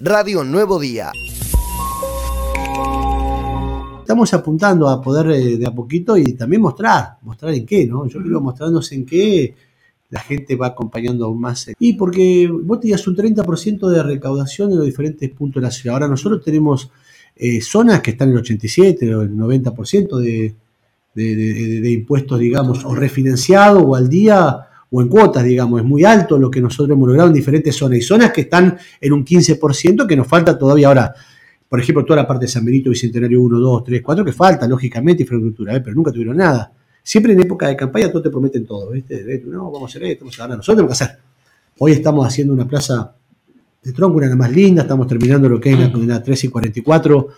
Radio Nuevo Día. Estamos apuntando a poder eh, de a poquito y también mostrar, mostrar en qué, ¿no? Yo creo mostrarnos en qué la gente va acompañando aún más. Y porque vos tenías un 30% de recaudación en los diferentes puntos de la ciudad. Ahora nosotros tenemos eh, zonas que están en el 87 o el 90% de, de, de, de, impuestos, digamos, o refinanciado o al día o en cuotas, digamos. Es muy alto lo que nosotros hemos logrado en diferentes zonas. Y zonas que están en un 15% que nos falta todavía ahora. Por ejemplo, toda la parte de San Benito, Bicentenario 1, 2, 3, 4, que falta, lógicamente, infraestructura, ¿eh? pero nunca tuvieron nada. Siempre en época de campaña todos te prometen todo, ¿viste? No, vamos a hacer esto, vamos a ganar. Nosotros tenemos que hacer. Hoy estamos haciendo una plaza de tronco, una de las más linda, estamos terminando lo que es la, la 13 y 44,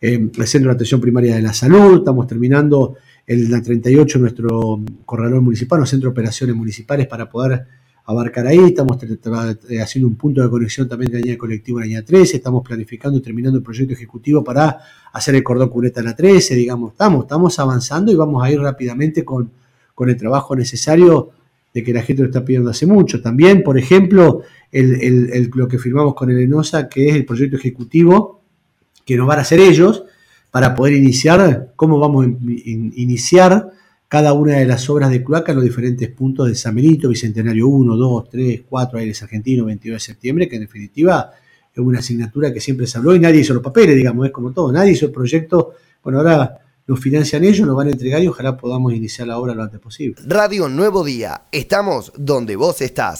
eh, el Centro de Atención Primaria de la Salud, estamos terminando el la 38 nuestro corralón municipal, los centro de operaciones municipales para poder abarcar ahí, estamos haciendo un punto de conexión también de la línea colectiva en la línea 13, estamos planificando y terminando el proyecto ejecutivo para hacer el cordón cuneta en la 13, digamos, estamos, estamos avanzando y vamos a ir rápidamente con, con el trabajo necesario de que la gente lo está pidiendo hace mucho. También, por ejemplo, el, el, el, lo que firmamos con el ENOSA, que es el proyecto ejecutivo que nos van a hacer ellos, para poder iniciar, cómo vamos a in, iniciar cada una de las obras de cloaca en los diferentes puntos de San Benito, Bicentenario 1, 2, 3, 4, Aires Argentinos, 22 de septiembre, que en definitiva es una asignatura que siempre se habló y nadie hizo los papeles, digamos, es como todo, nadie hizo el proyecto, bueno, ahora nos financian ellos, nos van a entregar y ojalá podamos iniciar la obra lo antes posible. Radio Nuevo Día, estamos donde vos estás.